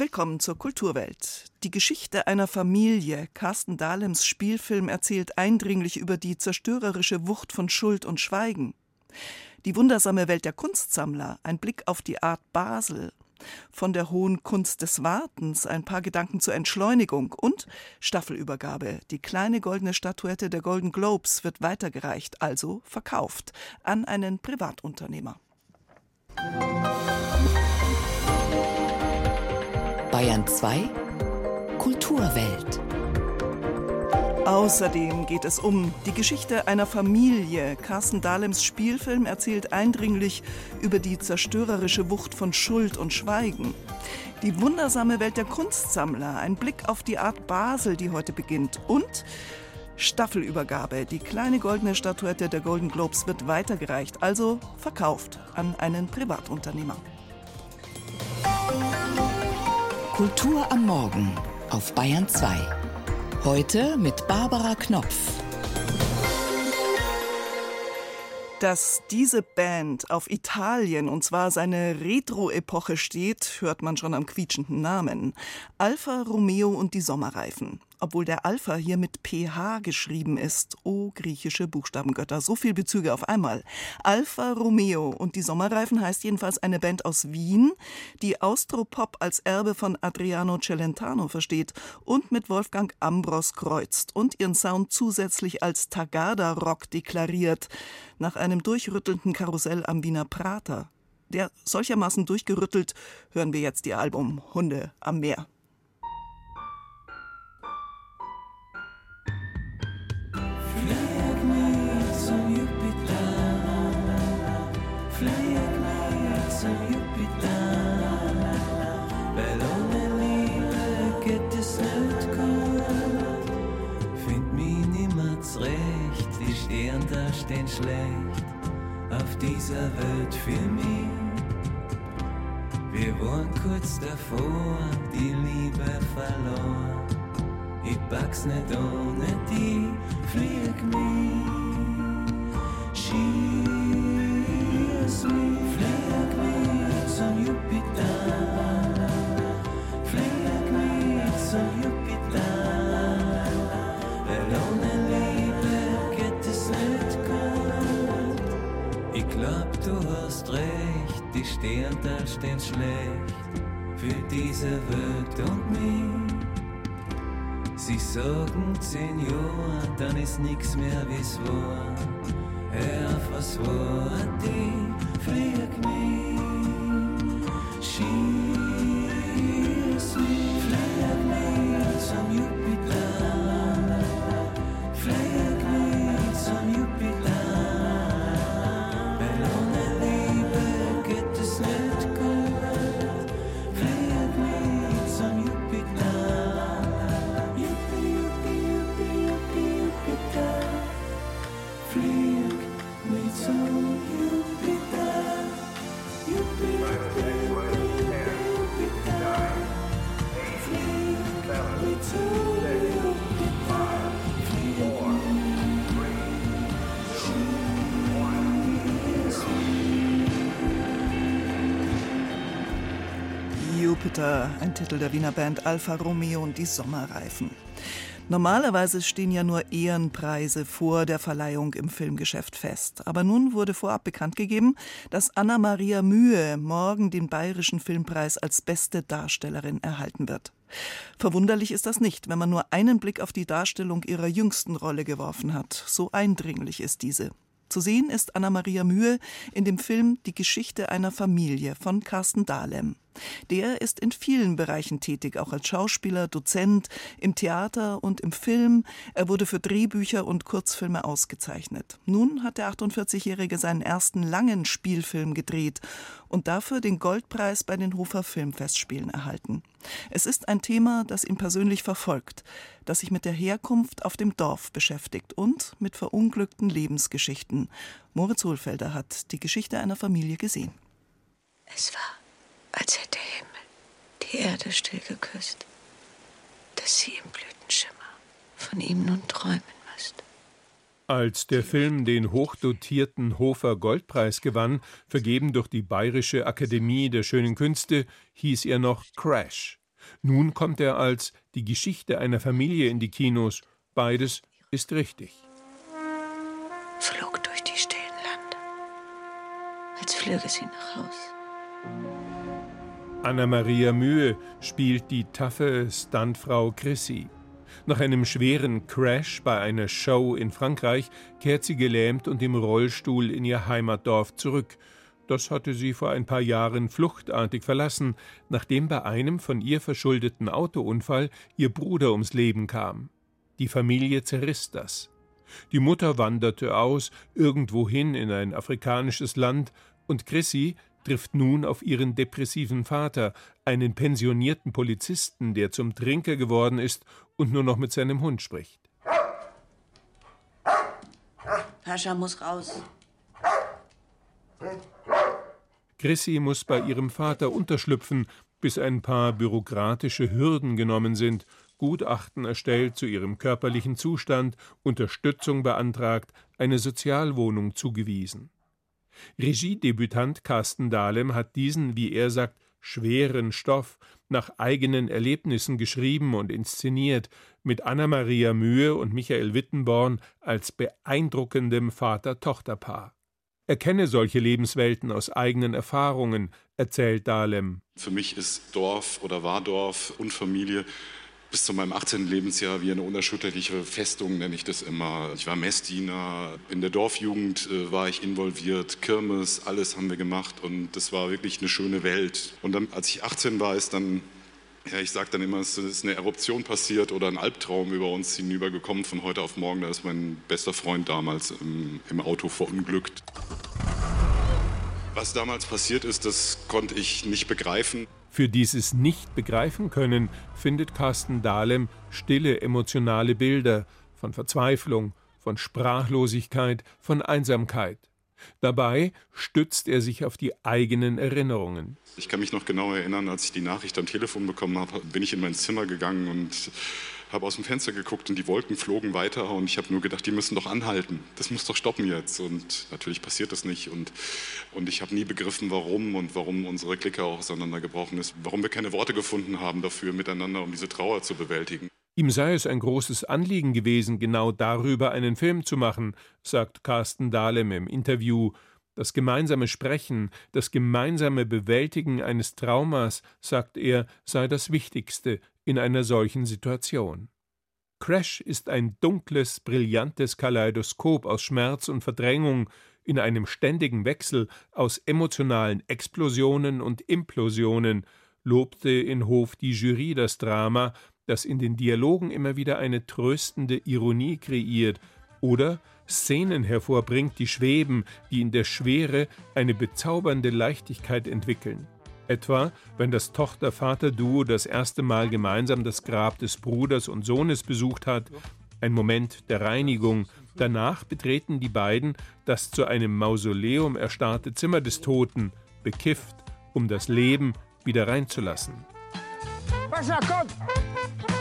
Willkommen zur Kulturwelt. Die Geschichte einer Familie, Carsten Dahlems Spielfilm, erzählt eindringlich über die zerstörerische Wucht von Schuld und Schweigen. Die wundersame Welt der Kunstsammler, ein Blick auf die Art Basel, von der hohen Kunst des Wartens ein paar Gedanken zur Entschleunigung und Staffelübergabe. Die kleine goldene Statuette der Golden Globes wird weitergereicht, also verkauft, an einen Privatunternehmer. Bayern 2 Kulturwelt. Außerdem geht es um die Geschichte einer Familie. Carsten Dahlems Spielfilm erzählt eindringlich über die zerstörerische Wucht von Schuld und Schweigen. Die wundersame Welt der Kunstsammler, ein Blick auf die Art Basel, die heute beginnt. Und Staffelübergabe. Die kleine goldene Statuette der Golden Globes wird weitergereicht, also verkauft an einen Privatunternehmer. Kultur am Morgen auf Bayern 2. Heute mit Barbara Knopf. Dass diese Band auf Italien und zwar seine Retro-Epoche steht, hört man schon am quietschenden Namen. Alfa Romeo und die Sommerreifen obwohl der Alpha hier mit PH geschrieben ist. Oh, griechische Buchstabengötter, so viel Bezüge auf einmal. Alfa Romeo und die Sommerreifen heißt jedenfalls eine Band aus Wien, die Austropop als Erbe von Adriano Celentano versteht und mit Wolfgang Ambros kreuzt und ihren Sound zusätzlich als Tagada-Rock deklariert, nach einem durchrüttelnden Karussell am Wiener Prater. Der solchermaßen durchgerüttelt hören wir jetzt ihr Album Hunde am Meer. Stehen schlecht auf dieser Welt für mich. Wir waren kurz davor, die Liebe verloren. Ich pack's nicht ohne die, flieg mich. Du hast recht, die Sterne stehen schlecht für diese Welt und mich. Sie sagen zehn Jahre, dann ist nix mehr wie's war. Hör auf, was war die, flieg mich, schieß Jupiter, ein Titel der Wiener Band Alfa Romeo und die Sommerreifen. Normalerweise stehen ja nur Ehrenpreise vor der Verleihung im Filmgeschäft fest. Aber nun wurde vorab bekannt gegeben, dass Anna-Maria Mühe morgen den Bayerischen Filmpreis als beste Darstellerin erhalten wird. Verwunderlich ist das nicht, wenn man nur einen Blick auf die Darstellung ihrer jüngsten Rolle geworfen hat. So eindringlich ist diese. Zu sehen ist Anna-Maria Mühe in dem Film Die Geschichte einer Familie von Carsten Dahlem. Der ist in vielen Bereichen tätig, auch als Schauspieler, Dozent, im Theater und im Film. Er wurde für Drehbücher und Kurzfilme ausgezeichnet. Nun hat der 48-Jährige seinen ersten langen Spielfilm gedreht und dafür den Goldpreis bei den Hofer Filmfestspielen erhalten. Es ist ein Thema, das ihn persönlich verfolgt, das sich mit der Herkunft auf dem Dorf beschäftigt und mit verunglückten Lebensgeschichten. Moritz Hohlfelder hat die Geschichte einer Familie gesehen. Es war, als hätte der Himmel die Erde still geküsst, dass sie im Blütenschimmer von ihm nun träumen müsste. Als der Film den hochdotierten Hofer Goldpreis gewann, vergeben durch die Bayerische Akademie der Schönen Künste, hieß er noch Crash. Nun kommt er als die Geschichte einer Familie in die Kinos. Beides ist richtig. Flog durch die stillen Lande, als flöge sie nach Haus. Anna-Maria Mühe spielt die taffe Stuntfrau Chrissy. Nach einem schweren Crash bei einer Show in Frankreich kehrt sie gelähmt und im Rollstuhl in ihr Heimatdorf zurück. Das hatte sie vor ein paar Jahren fluchtartig verlassen, nachdem bei einem von ihr verschuldeten Autounfall ihr Bruder ums Leben kam. Die Familie zerriss das. Die Mutter wanderte aus, irgendwohin in ein afrikanisches Land, und Chrissy trifft nun auf ihren depressiven Vater, einen pensionierten Polizisten, der zum Trinker geworden ist und nur noch mit seinem Hund spricht. Pascha muss raus. Chrissy muss bei ihrem Vater unterschlüpfen, bis ein paar bürokratische Hürden genommen sind, Gutachten erstellt zu ihrem körperlichen Zustand, Unterstützung beantragt, eine Sozialwohnung zugewiesen. Regiedebütant Carsten Dahlem hat diesen, wie er sagt, schweren Stoff nach eigenen Erlebnissen geschrieben und inszeniert, mit Anna-Maria Mühe und Michael Wittenborn als beeindruckendem Vater-Tochter-Paar. Er kenne solche Lebenswelten aus eigenen Erfahrungen, erzählt Dahlem. Für mich ist Dorf oder war Dorf und Familie bis zu meinem 18. Lebensjahr wie eine unerschütterliche Festung, nenne ich das immer. Ich war Messdiener, in der Dorfjugend äh, war ich involviert, Kirmes, alles haben wir gemacht und das war wirklich eine schöne Welt. Und dann, als ich 18 war, ist dann, ja, ich sage dann immer, es ist eine Eruption passiert oder ein Albtraum über uns hinübergekommen von heute auf morgen. Da ist mein bester Freund damals im, im Auto verunglückt. Was damals passiert ist, das konnte ich nicht begreifen. Für dieses Nicht-Begreifen können findet Carsten Dahlem stille emotionale Bilder von Verzweiflung, von Sprachlosigkeit, von Einsamkeit. Dabei stützt er sich auf die eigenen Erinnerungen. Ich kann mich noch genau erinnern, als ich die Nachricht am Telefon bekommen habe, bin ich in mein Zimmer gegangen und habe aus dem Fenster geguckt und die Wolken flogen weiter und ich habe nur gedacht, die müssen doch anhalten. Das muss doch stoppen jetzt. Und natürlich passiert das nicht. Und, und ich habe nie begriffen, warum und warum unsere Clique auch auseinandergebrochen ist. Warum wir keine Worte gefunden haben dafür miteinander, um diese Trauer zu bewältigen. Ihm sei es ein großes Anliegen gewesen, genau darüber einen Film zu machen, sagt Carsten Dahlem im Interview. Das gemeinsame Sprechen, das gemeinsame Bewältigen eines Traumas, sagt er, sei das Wichtigste in einer solchen Situation. Crash ist ein dunkles, brillantes Kaleidoskop aus Schmerz und Verdrängung in einem ständigen Wechsel aus emotionalen Explosionen und Implosionen, lobte in Hof die Jury das Drama, das in den Dialogen immer wieder eine tröstende Ironie kreiert oder Szenen hervorbringt, die schweben, die in der Schwere eine bezaubernde Leichtigkeit entwickeln. Etwa, wenn das Tochter-Vater-Duo das erste Mal gemeinsam das Grab des Bruders und Sohnes besucht hat, ein Moment der Reinigung. Danach betreten die beiden das zu einem Mausoleum erstarrte Zimmer des Toten, bekifft, um das Leben wieder reinzulassen. Pascha, komm!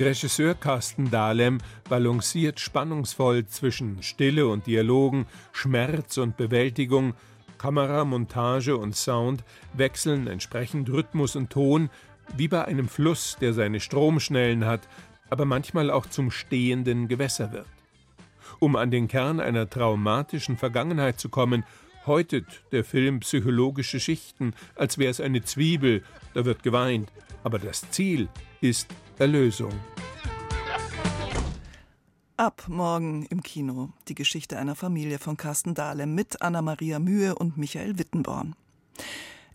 Regisseur Carsten Dahlem balanciert spannungsvoll zwischen Stille und Dialogen, Schmerz und Bewältigung, Kamera, Montage und Sound wechseln entsprechend Rhythmus und Ton, wie bei einem Fluss, der seine Stromschnellen hat, aber manchmal auch zum stehenden Gewässer wird. Um an den Kern einer traumatischen Vergangenheit zu kommen, häutet der Film psychologische Schichten, als wäre es eine Zwiebel, da wird geweint, aber das Ziel ist Erlösung. Ab morgen im Kino die Geschichte einer Familie von Carsten Dahlem mit Anna-Maria Mühe und Michael Wittenborn.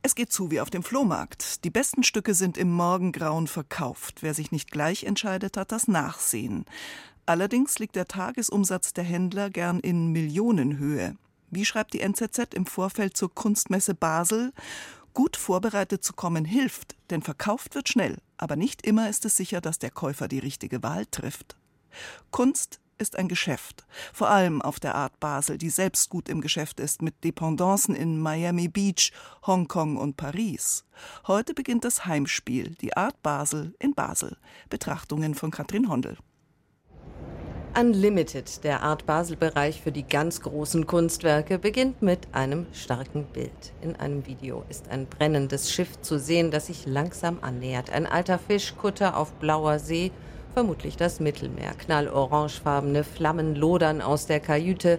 Es geht zu wie auf dem Flohmarkt. Die besten Stücke sind im Morgengrauen verkauft. Wer sich nicht gleich entscheidet, hat das Nachsehen. Allerdings liegt der Tagesumsatz der Händler gern in Millionenhöhe. Wie schreibt die NZZ im Vorfeld zur Kunstmesse Basel? Gut vorbereitet zu kommen hilft, denn verkauft wird schnell, aber nicht immer ist es sicher, dass der Käufer die richtige Wahl trifft. Kunst ist ein Geschäft, vor allem auf der Art Basel, die selbst gut im Geschäft ist, mit Dependancen in Miami Beach, Hongkong und Paris. Heute beginnt das Heimspiel, die Art Basel in Basel. Betrachtungen von Katrin Hondel. Unlimited, der Art Basel-Bereich für die ganz großen Kunstwerke, beginnt mit einem starken Bild. In einem Video ist ein brennendes Schiff zu sehen, das sich langsam annähert. Ein alter Fischkutter auf blauer See, vermutlich das Mittelmeer. Knallorangefarbene Flammen lodern aus der Kajüte.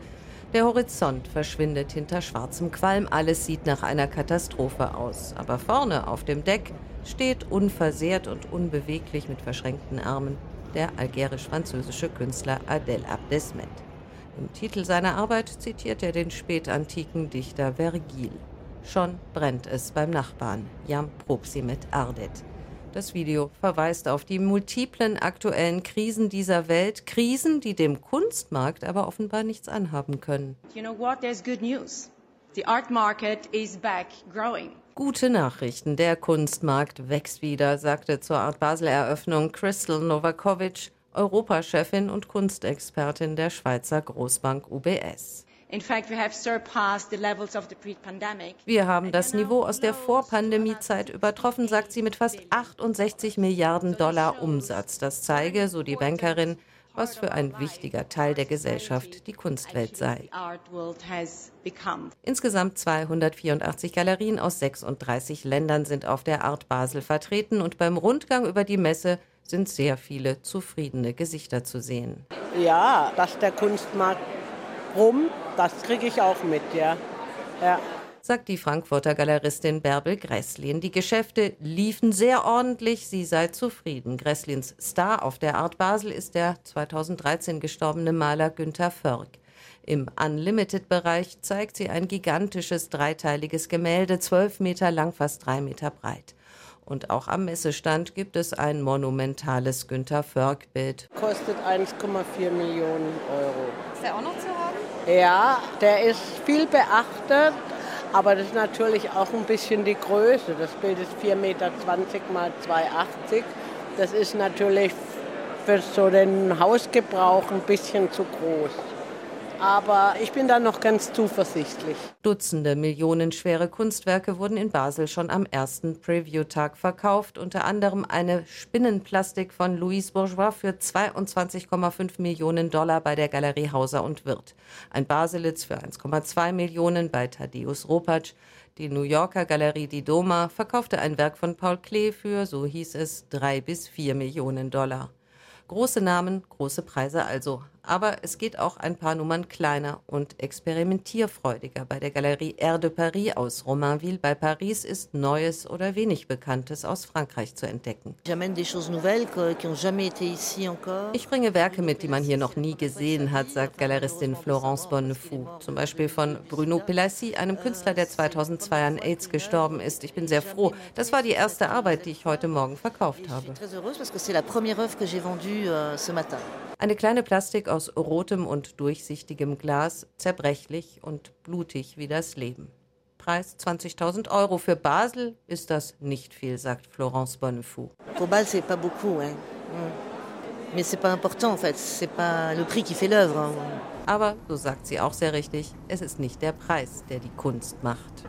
Der Horizont verschwindet hinter schwarzem Qualm. Alles sieht nach einer Katastrophe aus. Aber vorne auf dem Deck steht unversehrt und unbeweglich mit verschränkten Armen der algerisch-französische Künstler Adel Abdesmet. Im Titel seiner Arbeit zitiert er den spätantiken Dichter Vergil. Schon brennt es beim Nachbarn, Jam Propsimet Ardet. Das Video verweist auf die multiplen aktuellen Krisen dieser Welt, Krisen, die dem Kunstmarkt aber offenbar nichts anhaben können. You know what? There's good news. The art market is back growing. Gute Nachrichten, der Kunstmarkt wächst wieder, sagte zur Art Basel-Eröffnung Crystal Novakovic, Europachefin und Kunstexpertin der Schweizer Großbank UBS. Wir haben das Niveau aus der Vorpandemiezeit übertroffen, sagt sie mit fast 68 Milliarden Dollar Umsatz. Das zeige, so die Bankerin, was für ein wichtiger Teil der Gesellschaft die Kunstwelt sei. Insgesamt 284 Galerien aus 36 Ländern sind auf der Art Basel vertreten und beim Rundgang über die Messe sind sehr viele zufriedene Gesichter zu sehen. Ja, dass der Kunstmarkt rum, das kriege ich auch mit, ja. ja sagt die Frankfurter Galeristin Bärbel Gresslin. Die Geschäfte liefen sehr ordentlich, sie sei zufrieden. Gresslins Star auf der Art Basel ist der 2013 gestorbene Maler Günther Förg. Im Unlimited-Bereich zeigt sie ein gigantisches dreiteiliges Gemälde, zwölf Meter lang, fast drei Meter breit. Und auch am Messestand gibt es ein monumentales Günther Förg-Bild. Kostet 1,4 Millionen Euro. Ist der auch noch zu haben? Ja, der ist viel beachtet. Aber das ist natürlich auch ein bisschen die Größe. Das Bild ist 4,20 Meter mal 2,80. Das ist natürlich für so den Hausgebrauch ein bisschen zu groß. Aber ich bin da noch ganz zuversichtlich. Dutzende millionenschwere Kunstwerke wurden in Basel schon am ersten Preview-Tag verkauft. Unter anderem eine Spinnenplastik von Louise Bourgeois für 22,5 Millionen Dollar bei der Galerie Hauser und Wirth. Ein Baselitz für 1,2 Millionen bei Thaddeus Ropatsch. Die New Yorker Galerie Di Doma verkaufte ein Werk von Paul Klee für, so hieß es, drei bis vier Millionen Dollar. Große Namen, große Preise also. Aber es geht auch ein paar Nummern kleiner und experimentierfreudiger. Bei der Galerie Air de Paris aus Romainville bei Paris ist Neues oder wenig Bekanntes aus Frankreich zu entdecken. Ich bringe Werke mit, die man hier noch nie gesehen hat, sagt Galeristin Florence Bonnefou. Zum Beispiel von Bruno Pelassi, einem Künstler, der 2002 an AIDS gestorben ist. Ich bin sehr froh. Das war die erste Arbeit, die ich heute Morgen verkauft habe. Eine kleine Plastik aus rotem und durchsichtigem Glas, zerbrechlich und blutig wie das Leben. Preis 20.000 Euro. Für Basel ist das nicht viel, sagt Florence Bonnefou. Pour Basel, c'est pas beaucoup, hein. Mm. Mais c'est pas important, en fait. C'est pas le prix qui fait l'œuvre. Aber, so sagt sie auch sehr richtig, es ist nicht der Preis, der die Kunst macht.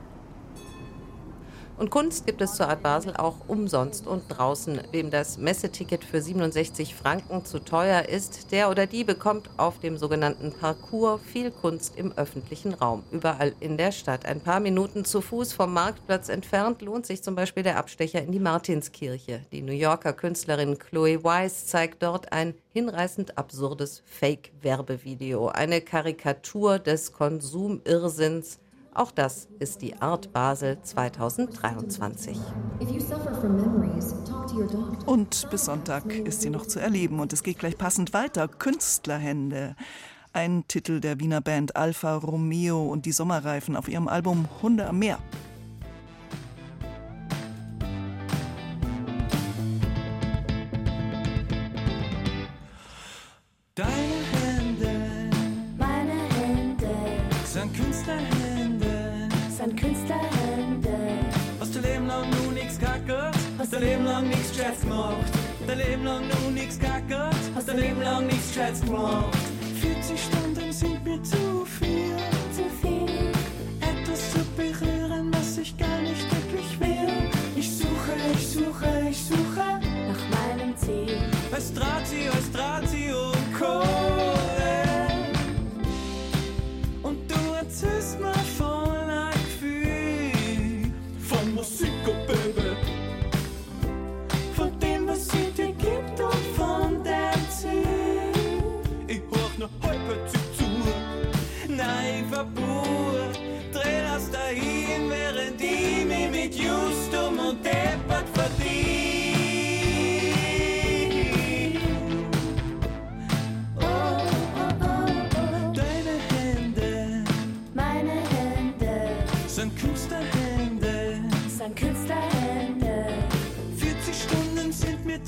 Und Kunst gibt es zur Art Basel auch umsonst und draußen. Wem das Messeticket für 67 Franken zu teuer ist, der oder die bekommt auf dem sogenannten Parcours viel Kunst im öffentlichen Raum. Überall in der Stadt. Ein paar Minuten zu Fuß vom Marktplatz entfernt lohnt sich zum Beispiel der Abstecher in die Martinskirche. Die New Yorker Künstlerin Chloe Weiss zeigt dort ein hinreißend absurdes Fake-Werbevideo. Eine Karikatur des Konsumirrsinns auch das ist die Art Basel 2023. Und bis Sonntag ist sie noch zu erleben und es geht gleich passend weiter. Künstlerhände. Ein Titel der Wiener Band Alfa Romeo und die Sommerreifen auf ihrem Album Hunde am Meer. Stress gemacht. 40 Stunden sind mir zu viel. Zu viel. Etwas zu berühren, was ich gar nicht wirklich will. Ich suche, ich suche, ich suche nach meinem Ziel. Es Drahtzieher,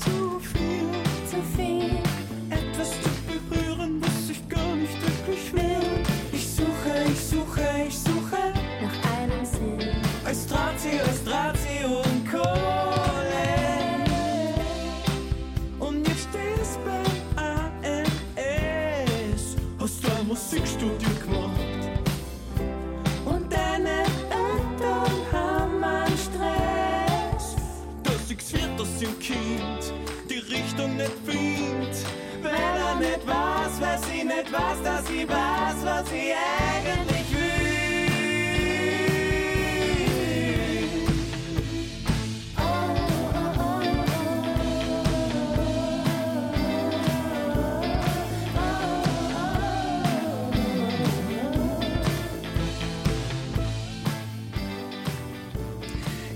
zu viel. Zu viel, Etwas zu berühren, was ich gar nicht wirklich will. Ich suche, ich suche, ich suche. nach einem Sinn. Als Drahtzieh und Kohle. Und jetzt stehst beim AMS. Hast du Musikstudio gemacht? Und deine Eltern haben einen Stress. Dass ich's wird, dass im Kind Richtung nicht findet. Weil er nicht weiß, weil sie nicht weiß, dass sie weiß, was sie eigentlich will.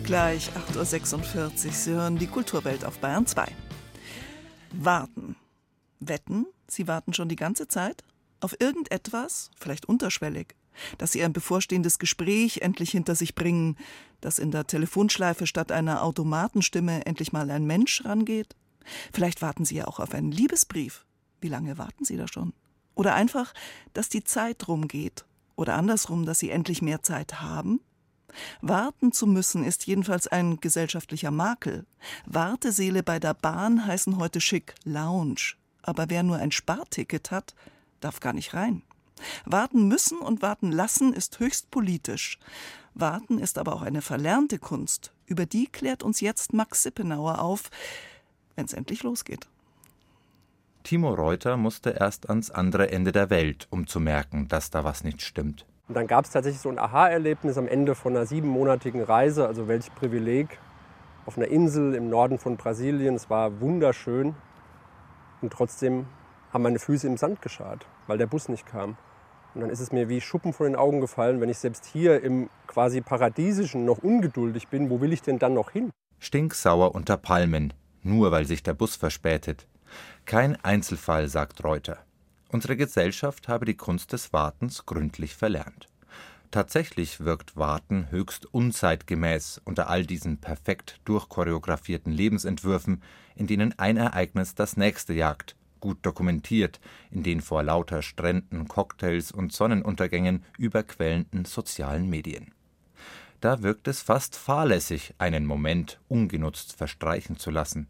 Gleich 8.46 Uhr. Sie hören die Kulturwelt auf Bayern 2. Warten. Wetten, Sie warten schon die ganze Zeit? Auf irgendetwas, vielleicht unterschwellig, dass Sie ein bevorstehendes Gespräch endlich hinter sich bringen, dass in der Telefonschleife statt einer Automatenstimme endlich mal ein Mensch rangeht? Vielleicht warten Sie ja auch auf einen Liebesbrief. Wie lange warten Sie da schon? Oder einfach, dass die Zeit rumgeht. Oder andersrum, dass Sie endlich mehr Zeit haben? Warten zu müssen ist jedenfalls ein gesellschaftlicher Makel. Warteseele bei der Bahn heißen heute schick Lounge. Aber wer nur ein Sparticket hat, darf gar nicht rein. Warten müssen und warten lassen ist höchst politisch. Warten ist aber auch eine verlernte Kunst. Über die klärt uns jetzt Max Sippenauer auf, wenn es endlich losgeht. Timo Reuter musste erst ans andere Ende der Welt, um zu merken, dass da was nicht stimmt. Und dann gab es tatsächlich so ein Aha-Erlebnis am Ende von einer siebenmonatigen Reise, also welch Privileg, auf einer Insel im Norden von Brasilien. Es war wunderschön und trotzdem haben meine Füße im Sand geschart, weil der Bus nicht kam. Und dann ist es mir wie Schuppen von den Augen gefallen, wenn ich selbst hier im quasi Paradiesischen noch ungeduldig bin, wo will ich denn dann noch hin? Stinksauer unter Palmen, nur weil sich der Bus verspätet. Kein Einzelfall, sagt Reuter. Unsere Gesellschaft habe die Kunst des Wartens gründlich verlernt. Tatsächlich wirkt Warten höchst unzeitgemäß unter all diesen perfekt durchchoreografierten Lebensentwürfen, in denen ein Ereignis das nächste jagt, gut dokumentiert, in den vor lauter Stränden, Cocktails und Sonnenuntergängen überquellenden sozialen Medien. Da wirkt es fast fahrlässig, einen Moment ungenutzt verstreichen zu lassen.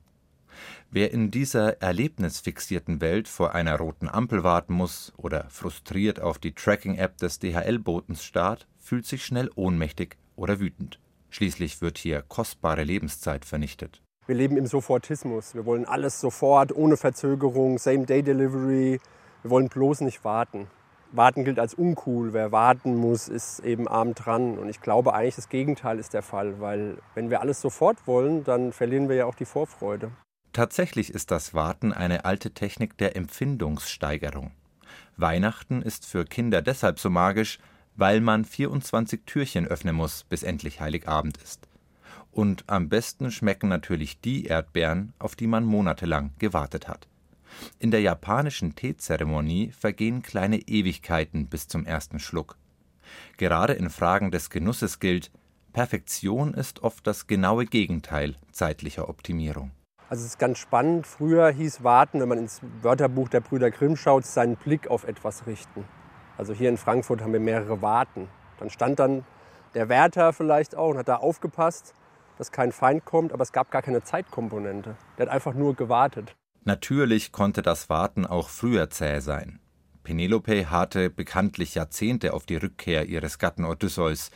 Wer in dieser erlebnisfixierten Welt vor einer roten Ampel warten muss oder frustriert auf die Tracking-App des DHL-Botens starrt, fühlt sich schnell ohnmächtig oder wütend. Schließlich wird hier kostbare Lebenszeit vernichtet. Wir leben im Sofortismus. Wir wollen alles sofort, ohne Verzögerung, Same-Day-Delivery. Wir wollen bloß nicht warten. Warten gilt als uncool. Wer warten muss, ist eben arm dran. Und ich glaube eigentlich, das Gegenteil ist der Fall, weil wenn wir alles sofort wollen, dann verlieren wir ja auch die Vorfreude. Tatsächlich ist das Warten eine alte Technik der Empfindungssteigerung. Weihnachten ist für Kinder deshalb so magisch, weil man 24 Türchen öffnen muss, bis endlich Heiligabend ist. Und am besten schmecken natürlich die Erdbeeren, auf die man monatelang gewartet hat. In der japanischen Teezeremonie vergehen kleine Ewigkeiten bis zum ersten Schluck. Gerade in Fragen des Genusses gilt, Perfektion ist oft das genaue Gegenteil zeitlicher Optimierung. Also es ist ganz spannend. Früher hieß Warten, wenn man ins Wörterbuch der Brüder Grimm schaut, seinen Blick auf etwas richten. Also hier in Frankfurt haben wir mehrere Warten. Dann stand dann der Wärter vielleicht auch und hat da aufgepasst, dass kein Feind kommt, aber es gab gar keine Zeitkomponente. Der hat einfach nur gewartet. Natürlich konnte das Warten auch früher zäh sein. Penelope harrte bekanntlich Jahrzehnte auf die Rückkehr ihres Gatten Odysseus.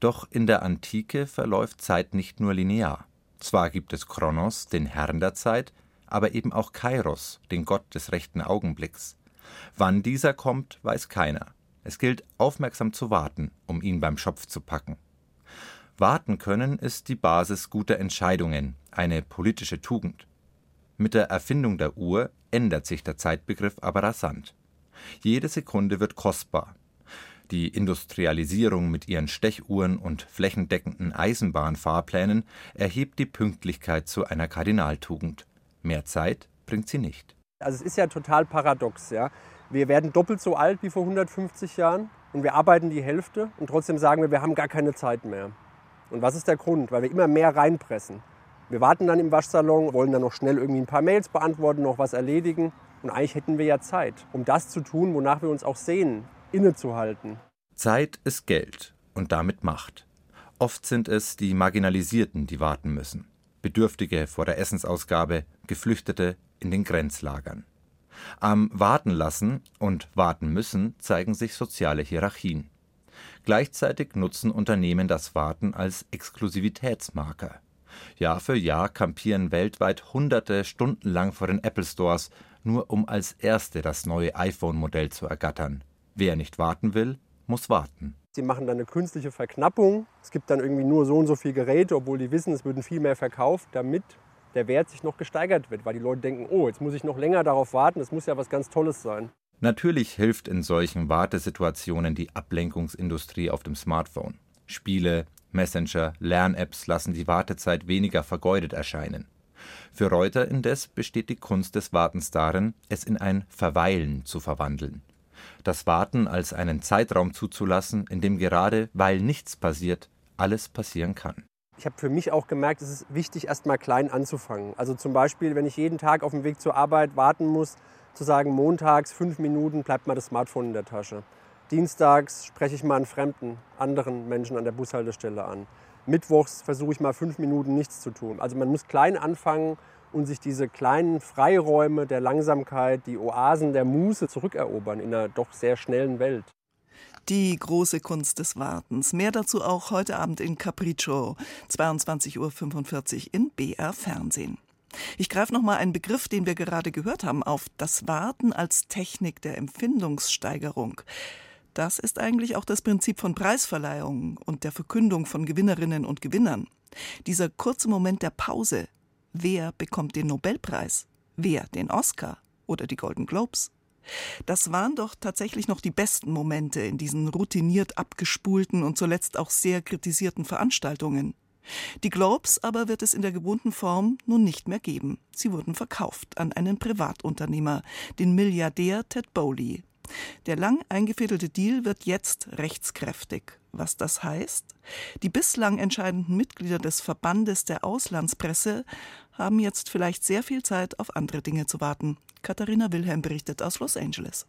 Doch in der Antike verläuft Zeit nicht nur linear. Zwar gibt es Kronos, den Herrn der Zeit, aber eben auch Kairos, den Gott des rechten Augenblicks. Wann dieser kommt, weiß keiner. Es gilt, aufmerksam zu warten, um ihn beim Schopf zu packen. Warten können ist die Basis guter Entscheidungen, eine politische Tugend. Mit der Erfindung der Uhr ändert sich der Zeitbegriff aber rasant. Jede Sekunde wird kostbar. Die Industrialisierung mit ihren Stechuhren und flächendeckenden Eisenbahnfahrplänen erhebt die Pünktlichkeit zu einer Kardinaltugend. Mehr Zeit bringt sie nicht. Also es ist ja total paradox. Ja? Wir werden doppelt so alt wie vor 150 Jahren und wir arbeiten die Hälfte und trotzdem sagen wir, wir haben gar keine Zeit mehr. Und was ist der Grund? Weil wir immer mehr reinpressen. Wir warten dann im Waschsalon, wollen dann noch schnell irgendwie ein paar Mails beantworten, noch was erledigen. Und eigentlich hätten wir ja Zeit, um das zu tun, wonach wir uns auch sehen, innezuhalten. Zeit ist Geld und damit Macht. Oft sind es die Marginalisierten, die warten müssen. Bedürftige vor der Essensausgabe, Geflüchtete in den Grenzlagern. Am Warten lassen und warten müssen zeigen sich soziale Hierarchien. Gleichzeitig nutzen Unternehmen das Warten als Exklusivitätsmarker. Jahr für Jahr kampieren weltweit Hunderte stundenlang vor den Apple Stores, nur um als Erste das neue iPhone-Modell zu ergattern. Wer nicht warten will, muss warten. Sie machen dann eine künstliche Verknappung. Es gibt dann irgendwie nur so und so viele Geräte, obwohl die wissen, es würden viel mehr verkauft, damit der Wert sich noch gesteigert wird, weil die Leute denken, oh, jetzt muss ich noch länger darauf warten, das muss ja was ganz Tolles sein. Natürlich hilft in solchen Wartesituationen die Ablenkungsindustrie auf dem Smartphone. Spiele, Messenger, Lern-Apps lassen die Wartezeit weniger vergeudet erscheinen. Für Reuter indes besteht die Kunst des Wartens darin, es in ein Verweilen zu verwandeln. Das Warten als einen Zeitraum zuzulassen, in dem gerade, weil nichts passiert, alles passieren kann. Ich habe für mich auch gemerkt, es ist wichtig, erst mal klein anzufangen. Also zum Beispiel, wenn ich jeden Tag auf dem Weg zur Arbeit warten muss, zu sagen, montags fünf Minuten bleibt mal das Smartphone in der Tasche. Dienstags spreche ich mal einen fremden, anderen Menschen an der Bushaltestelle an. Mittwochs versuche ich mal fünf Minuten nichts zu tun. Also man muss klein anfangen und sich diese kleinen Freiräume der Langsamkeit, die Oasen der Muße zurückerobern in einer doch sehr schnellen Welt. Die große Kunst des Wartens. Mehr dazu auch heute Abend in Capriccio, 22.45 Uhr in BR Fernsehen. Ich greife noch mal einen Begriff, den wir gerade gehört haben, auf das Warten als Technik der Empfindungssteigerung. Das ist eigentlich auch das Prinzip von Preisverleihungen und der Verkündung von Gewinnerinnen und Gewinnern. Dieser kurze Moment der Pause. Wer bekommt den Nobelpreis? Wer den Oscar oder die Golden Globes? Das waren doch tatsächlich noch die besten Momente in diesen routiniert abgespulten und zuletzt auch sehr kritisierten Veranstaltungen. Die Globes aber wird es in der gewohnten Form nun nicht mehr geben. Sie wurden verkauft an einen Privatunternehmer, den Milliardär Ted Bowley. Der lang eingefädelte Deal wird jetzt rechtskräftig. Was das heißt? Die bislang entscheidenden Mitglieder des Verbandes der Auslandspresse haben jetzt vielleicht sehr viel Zeit, auf andere Dinge zu warten. Katharina Wilhelm berichtet aus Los Angeles.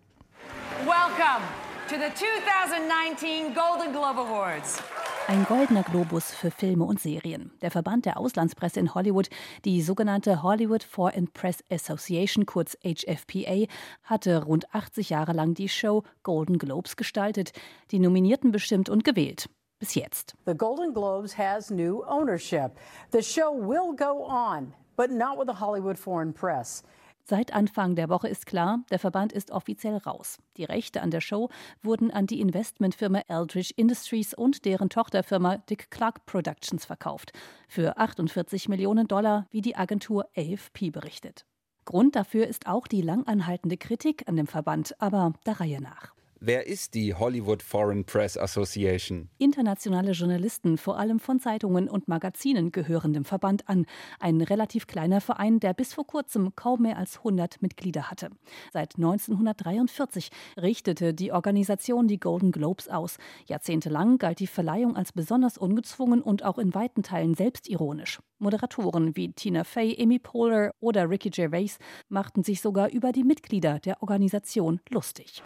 Welcome to the 2019 Golden Globe Awards. Ein goldener Globus für Filme und Serien. Der Verband der Auslandspresse in Hollywood, die sogenannte Hollywood Foreign Press Association, kurz HFPA, hatte rund 80 Jahre lang die Show Golden Globes gestaltet, die Nominierten bestimmt und gewählt. Bis jetzt. The Golden Globes has new ownership. The show will go on, but not with the Hollywood Foreign Press. Seit Anfang der Woche ist klar, der Verband ist offiziell raus. Die Rechte an der Show wurden an die Investmentfirma Eldridge Industries und deren Tochterfirma Dick Clark Productions verkauft. Für 48 Millionen Dollar, wie die Agentur AFP berichtet. Grund dafür ist auch die langanhaltende Kritik an dem Verband, aber der Reihe nach. Wer ist die Hollywood Foreign Press Association? Internationale Journalisten, vor allem von Zeitungen und Magazinen, gehören dem Verband an. Ein relativ kleiner Verein, der bis vor kurzem kaum mehr als 100 Mitglieder hatte. Seit 1943 richtete die Organisation die Golden Globes aus. Jahrzehntelang galt die Verleihung als besonders ungezwungen und auch in weiten Teilen selbstironisch. Moderatoren wie Tina Fey, Amy Poehler oder Ricky Gervais machten sich sogar über die Mitglieder der Organisation lustig.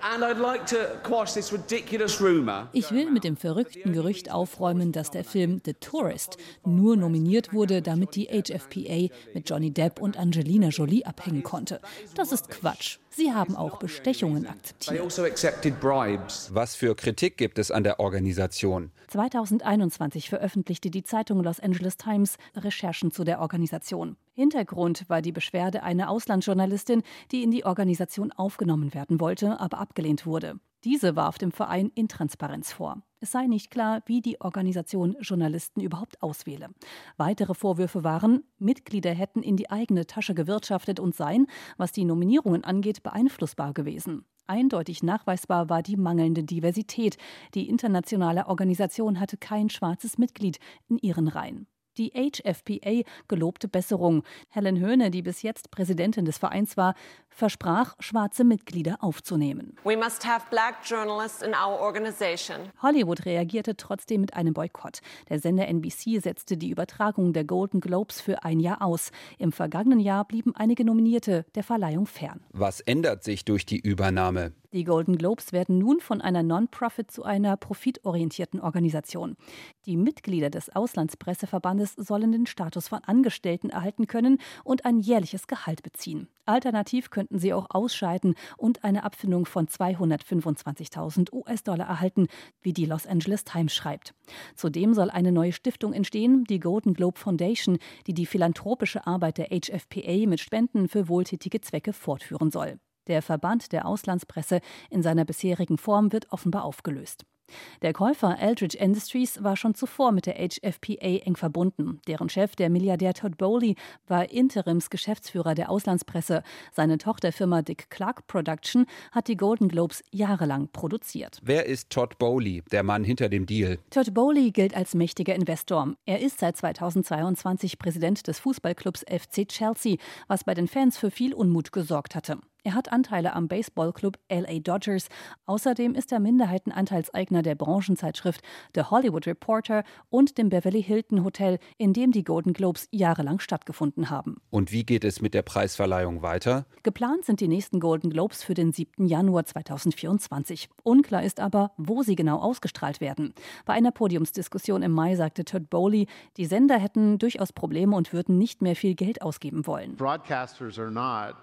Ich will mit dem verrückten Gerücht aufräumen, dass der Film The Tourist nur nominiert wurde, damit die HFPA mit Johnny Depp und Angelina Jolie abhängen konnte. Das ist Quatsch. Sie haben auch Bestechungen akzeptiert. Was für Kritik gibt es an der Organisation? 2021 veröffentlichte die Zeitung Los Angeles Times Recherchen zu der Organisation. Hintergrund war die Beschwerde einer Auslandsjournalistin, die in die Organisation aufgenommen werden wollte, aber abgelehnt wurde. Diese warf dem Verein Intransparenz vor. Es sei nicht klar, wie die Organisation Journalisten überhaupt auswähle. Weitere Vorwürfe waren, Mitglieder hätten in die eigene Tasche gewirtschaftet und seien, was die Nominierungen angeht, beeinflussbar gewesen. Eindeutig nachweisbar war die mangelnde Diversität. Die internationale Organisation hatte kein schwarzes Mitglied in ihren Reihen. Die HFPA gelobte Besserung. Helen Höhne, die bis jetzt Präsidentin des Vereins war, versprach, schwarze Mitglieder aufzunehmen. We must have black journalists in our organization. Hollywood reagierte trotzdem mit einem Boykott. Der Sender NBC setzte die Übertragung der Golden Globes für ein Jahr aus. Im vergangenen Jahr blieben einige Nominierte der Verleihung fern. Was ändert sich durch die Übernahme? Die Golden Globes werden nun von einer Non-Profit zu einer profitorientierten Organisation. Die Mitglieder des Auslandspresseverbandes sollen den Status von Angestellten erhalten können und ein jährliches Gehalt beziehen. Alternativ könnten sie auch ausscheiden und eine Abfindung von 225.000 US-Dollar erhalten, wie die Los Angeles Times schreibt. Zudem soll eine neue Stiftung entstehen, die Golden Globe Foundation, die die philanthropische Arbeit der HFPA mit Spenden für wohltätige Zwecke fortführen soll. Der Verband der Auslandspresse in seiner bisherigen Form wird offenbar aufgelöst. Der Käufer Eldridge Industries war schon zuvor mit der HFPA eng verbunden. Deren Chef, der Milliardär Todd Bowley, war Interimsgeschäftsführer der Auslandspresse. Seine Tochterfirma Dick Clark Production hat die Golden Globes jahrelang produziert. Wer ist Todd Bowley, der Mann hinter dem Deal? Todd Bowley gilt als mächtiger Investor. Er ist seit 2022 Präsident des Fußballclubs FC Chelsea, was bei den Fans für viel Unmut gesorgt hatte. Er hat Anteile am Baseballclub LA Dodgers. Außerdem ist er Minderheitenanteilseigner der Branchenzeitschrift The Hollywood Reporter und dem Beverly Hilton Hotel, in dem die Golden Globes jahrelang stattgefunden haben. Und wie geht es mit der Preisverleihung weiter? Geplant sind die nächsten Golden Globes für den 7. Januar 2024. Unklar ist aber, wo sie genau ausgestrahlt werden. Bei einer Podiumsdiskussion im Mai sagte Todd Bowley, die Sender hätten durchaus Probleme und würden nicht mehr viel Geld ausgeben wollen. Broadcasters are not.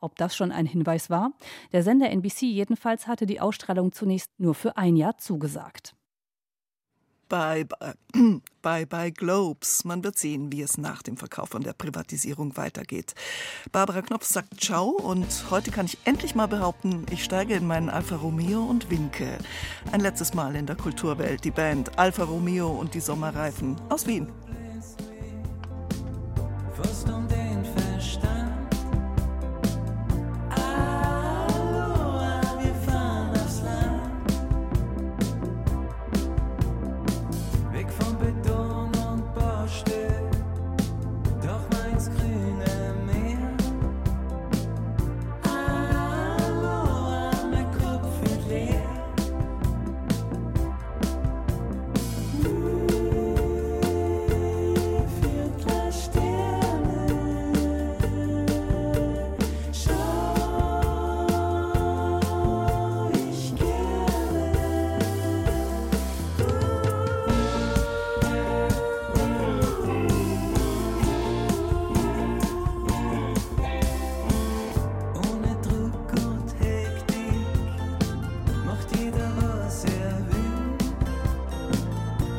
Ob das schon ein Hinweis war? Der Sender NBC jedenfalls hatte die Ausstrahlung zunächst nur für ein Jahr zugesagt. Bye bye, bye bye Globes. Man wird sehen, wie es nach dem Verkauf und der Privatisierung weitergeht. Barbara Knopf sagt Ciao und heute kann ich endlich mal behaupten, ich steige in meinen Alfa Romeo und winke. Ein letztes Mal in der Kulturwelt die Band Alfa Romeo und die Sommerreifen aus Wien. First on the